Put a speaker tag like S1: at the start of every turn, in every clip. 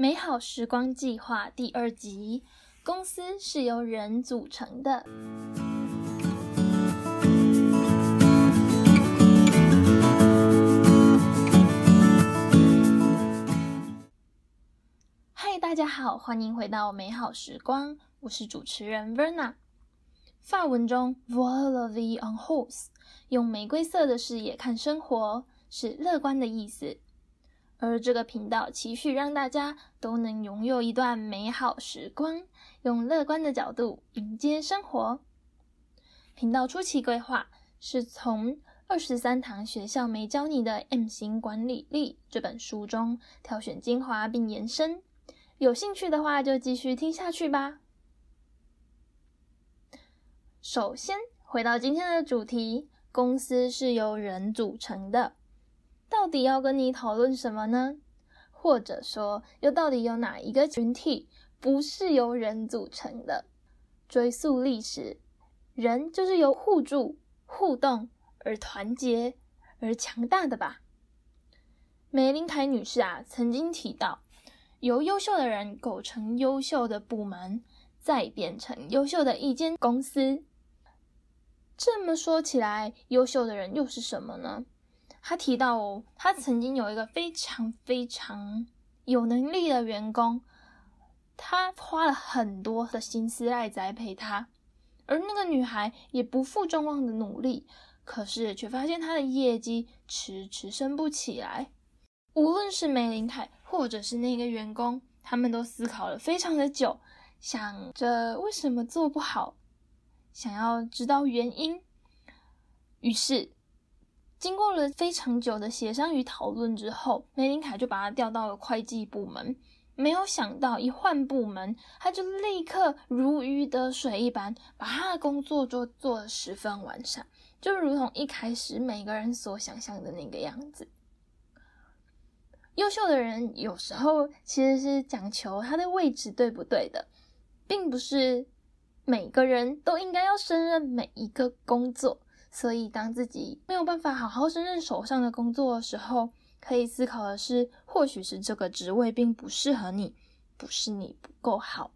S1: 美好时光计划第二集：公司是由人组成的。嗨，大家好，欢迎回到美好时光，我是主持人 Verna。法文中 Voir la vie en rose，用玫瑰色的视野看生活，是乐观的意思。而这个频道期许让大家都能拥有一段美好时光，用乐观的角度迎接生活。频道初期规划是从二十三堂学校没教你的 M 型管理力这本书中挑选精华并延伸。有兴趣的话，就继续听下去吧。首先，回到今天的主题，公司是由人组成的。到底要跟你讨论什么呢？或者说，又到底有哪一个群体不是由人组成的？追溯历史，人就是由互助、互动而团结而强大的吧？玫琳凯女士啊，曾经提到，由优秀的人构成优秀的部门，再变成优秀的一间公司。这么说起来，优秀的人又是什么呢？他提到哦，他曾经有一个非常非常有能力的员工，他花了很多的心思来栽培他，而那个女孩也不负众望的努力，可是却发现她的业绩迟迟升不起来。无论是玫琳凯或者是那个员工，他们都思考了非常的久，想着为什么做不好。想要知道原因，于是经过了非常久的协商与讨论之后，玫琳凯就把他调到了会计部门。没有想到一换部门，他就立刻如鱼得水一般，把他的工作做做得十分完善，就如同一开始每个人所想象的那个样子。优秀的人有时候其实是讲求他的位置对不对的，并不是。每个人都应该要胜任每一个工作，所以当自己没有办法好好胜任手上的工作的时候，可以思考的是，或许是这个职位并不适合你，不是你不够好。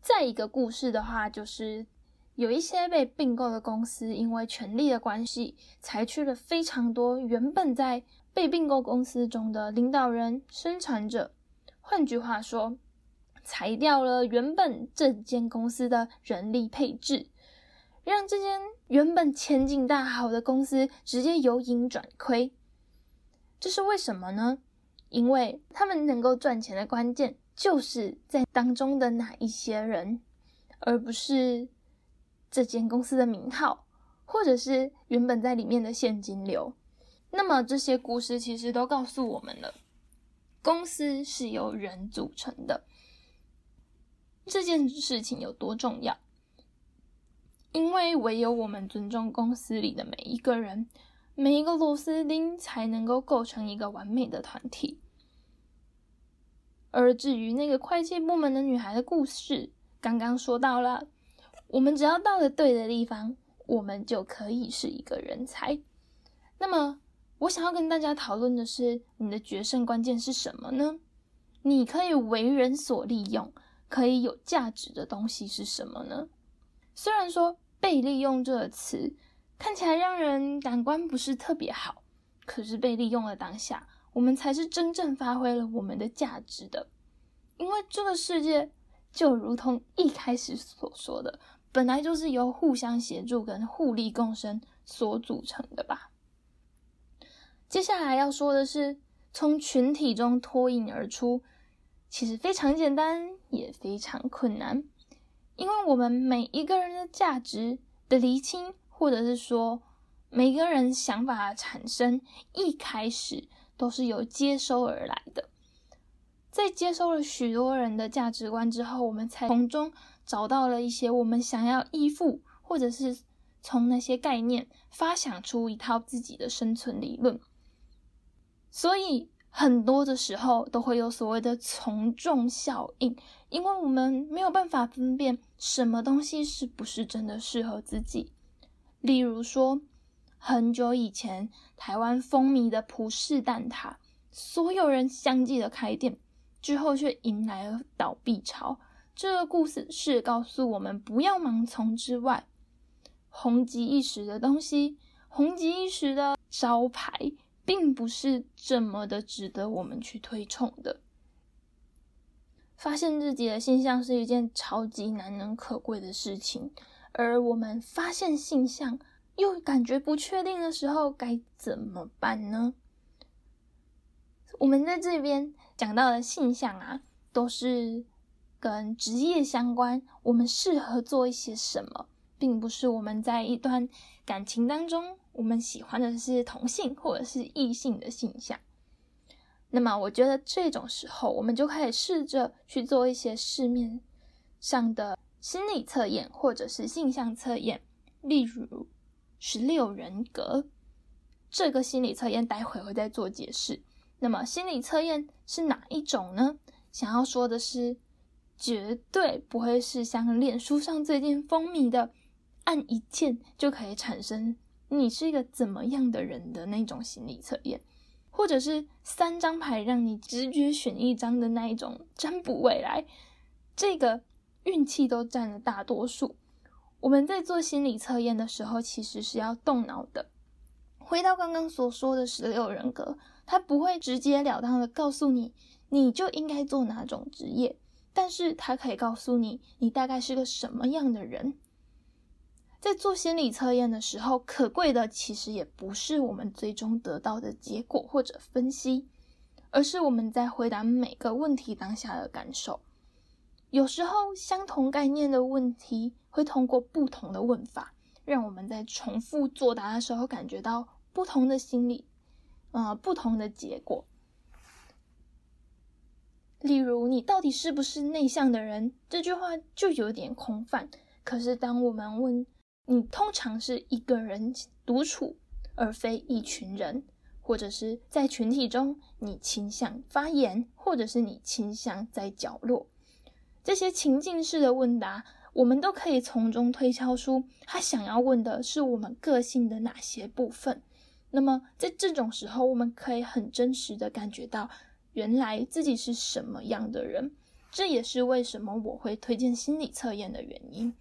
S1: 再一个故事的话，就是有一些被并购的公司，因为权力的关系，裁去了非常多原本在被并购公司中的领导人、生产者。换句话说，裁掉了原本这间公司的人力配置，让这间原本前景大好的公司直接由盈转亏。这是为什么呢？因为他们能够赚钱的关键就是在当中的哪一些人，而不是这间公司的名号，或者是原本在里面的现金流。那么这些故事其实都告诉我们了，公司是由人组成的。这件事情有多重要？因为唯有我们尊重公司里的每一个人，每一个螺丝钉，才能够构成一个完美的团体。而至于那个会计部门的女孩的故事，刚刚说到了，我们只要到了对的地方，我们就可以是一个人才。那么，我想要跟大家讨论的是，你的决胜关键是什么呢？你可以为人所利用。可以有价值的东西是什么呢？虽然说“被利用”这个词看起来让人感官不是特别好，可是被利用的当下，我们才是真正发挥了我们的价值的。因为这个世界就如同一开始所说的，本来就是由互相协助跟互利共生所组成的吧。接下来要说的是，从群体中脱颖而出。其实非常简单，也非常困难，因为我们每一个人的价值的厘清，或者是说每个人想法产生，一开始都是由接收而来的。在接收了许多人的价值观之后，我们才从中找到了一些我们想要依附，或者是从那些概念发想出一套自己的生存理论。所以。很多的时候都会有所谓的从众效应，因为我们没有办法分辨什么东西是不是真的适合自己。例如说，很久以前台湾风靡的葡式蛋挞，所有人相继的开店，之后却迎来了倒闭潮。这个故事是告诉我们，不要盲从之外，红极一时的东西，红极一时的招牌，并不是这么的值得我们去推崇的。发现自己的性向是一件超级难能可贵的事情，而我们发现性向又感觉不确定的时候，该怎么办呢？我们在这边讲到的性向啊，都是跟职业相关，我们适合做一些什么，并不是我们在一段感情当中，我们喜欢的是同性或者是异性的性向。那么，我觉得这种时候，我们就可以试着去做一些市面上的心理测验或者是性向测验，例如十六人格这个心理测验，待会会再做解释。那么，心理测验是哪一种呢？想要说的是。绝对不会是像脸书上最近风靡的，按一键就可以产生你是一个怎么样的人的那种心理测验，或者是三张牌让你直觉选一张的那一种占卜未来，这个运气都占了大多数。我们在做心理测验的时候，其实是要动脑的。回到刚刚所说的十六人格，它不会直截了当的告诉你，你就应该做哪种职业。但是它可以告诉你，你大概是个什么样的人。在做心理测验的时候，可贵的其实也不是我们最终得到的结果或者分析，而是我们在回答每个问题当下的感受。有时候，相同概念的问题会通过不同的问法，让我们在重复作答的时候感觉到不同的心理，呃，不同的结果。例如，你到底是不是内向的人？这句话就有点空泛。可是，当我们问你，通常是一个人独处，而非一群人，或者是在群体中，你倾向发言，或者是你倾向在角落，这些情境式的问答，我们都可以从中推敲出他想要问的是我们个性的哪些部分。那么，在这种时候，我们可以很真实的感觉到。原来自己是什么样的人，这也是为什么我会推荐心理测验的原因。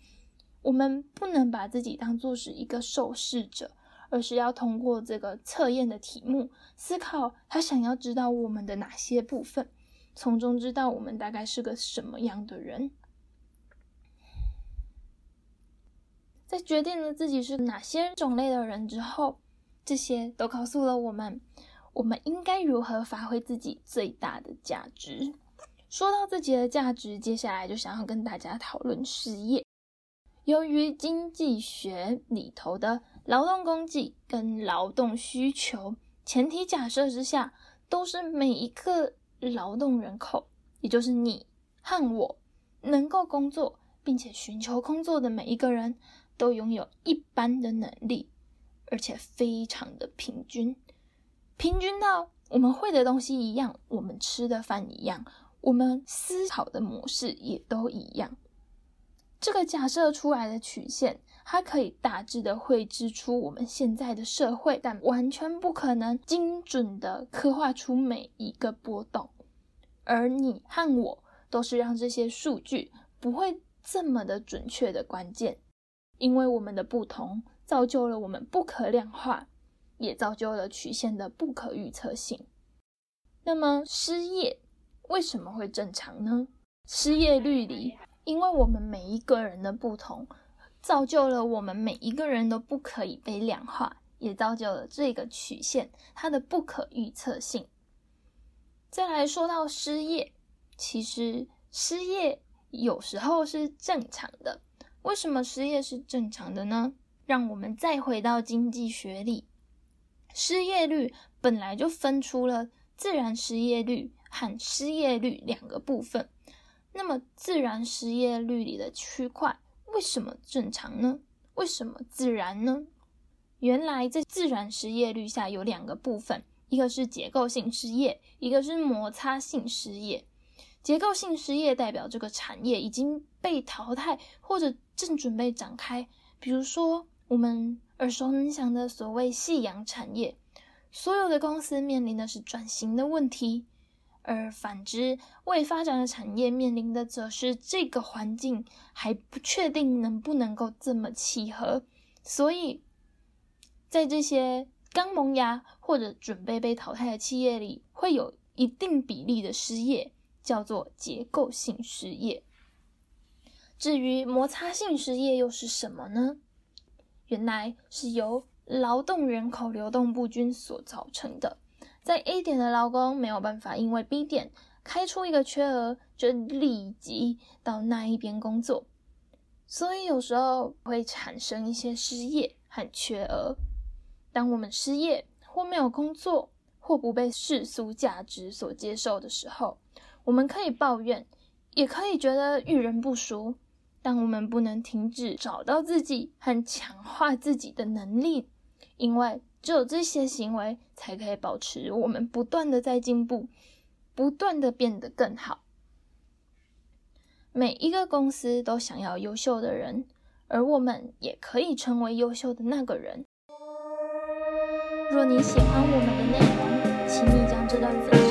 S1: 我们不能把自己当做是一个受试者，而是要通过这个测验的题目，思考他想要知道我们的哪些部分，从中知道我们大概是个什么样的人。在决定了自己是哪些种类的人之后，这些都告诉了我们。我们应该如何发挥自己最大的价值？说到自己的价值，接下来就想要跟大家讨论事业。由于经济学里头的劳动供给跟劳动需求前提假设之下，都是每一个劳动人口，也就是你和我，能够工作并且寻求工作的每一个人都拥有一般的能力，而且非常的平均。平均到我们会的东西一样，我们吃的饭一样，我们思考的模式也都一样。这个假设出来的曲线，它可以大致的绘制出我们现在的社会，但完全不可能精准的刻画出每一个波动。而你和我都是让这些数据不会这么的准确的关键，因为我们的不同造就了我们不可量化。也造就了曲线的不可预测性。那么失业为什么会正常呢？失业率里，因为我们每一个人的不同，造就了我们每一个人都不可以被量化，也造就了这个曲线它的不可预测性。再来说到失业，其实失业有时候是正常的。为什么失业是正常的呢？让我们再回到经济学里。失业率本来就分出了自然失业率和失业率两个部分。那么，自然失业率里的区块为什么正常呢？为什么自然呢？原来在自然失业率下有两个部分，一个是结构性失业，一个是摩擦性失业。结构性失业代表这个产业已经被淘汰或者正准备展开，比如说我们。耳熟能详的所谓夕阳产业，所有的公司面临的是转型的问题，而反之，未发展的产业面临的则是这个环境还不确定能不能够这么契合，所以在这些刚萌芽或者准备被淘汰的企业里，会有一定比例的失业，叫做结构性失业。至于摩擦性失业又是什么呢？原来是由劳动人口流动不均所造成的。在 A 点的劳工没有办法，因为 B 点开出一个缺额，就立即到那一边工作，所以有时候会产生一些失业和缺额。当我们失业或没有工作，或不被世俗价值所接受的时候，我们可以抱怨，也可以觉得遇人不淑，但我们不能停止找到自己和强化自己的能力，因为。只有这些行为才可以保持我们不断的在进步，不断的变得更好。每一个公司都想要优秀的人，而我们也可以成为优秀的那个人。若你喜欢我们的内容，请你将这段分享。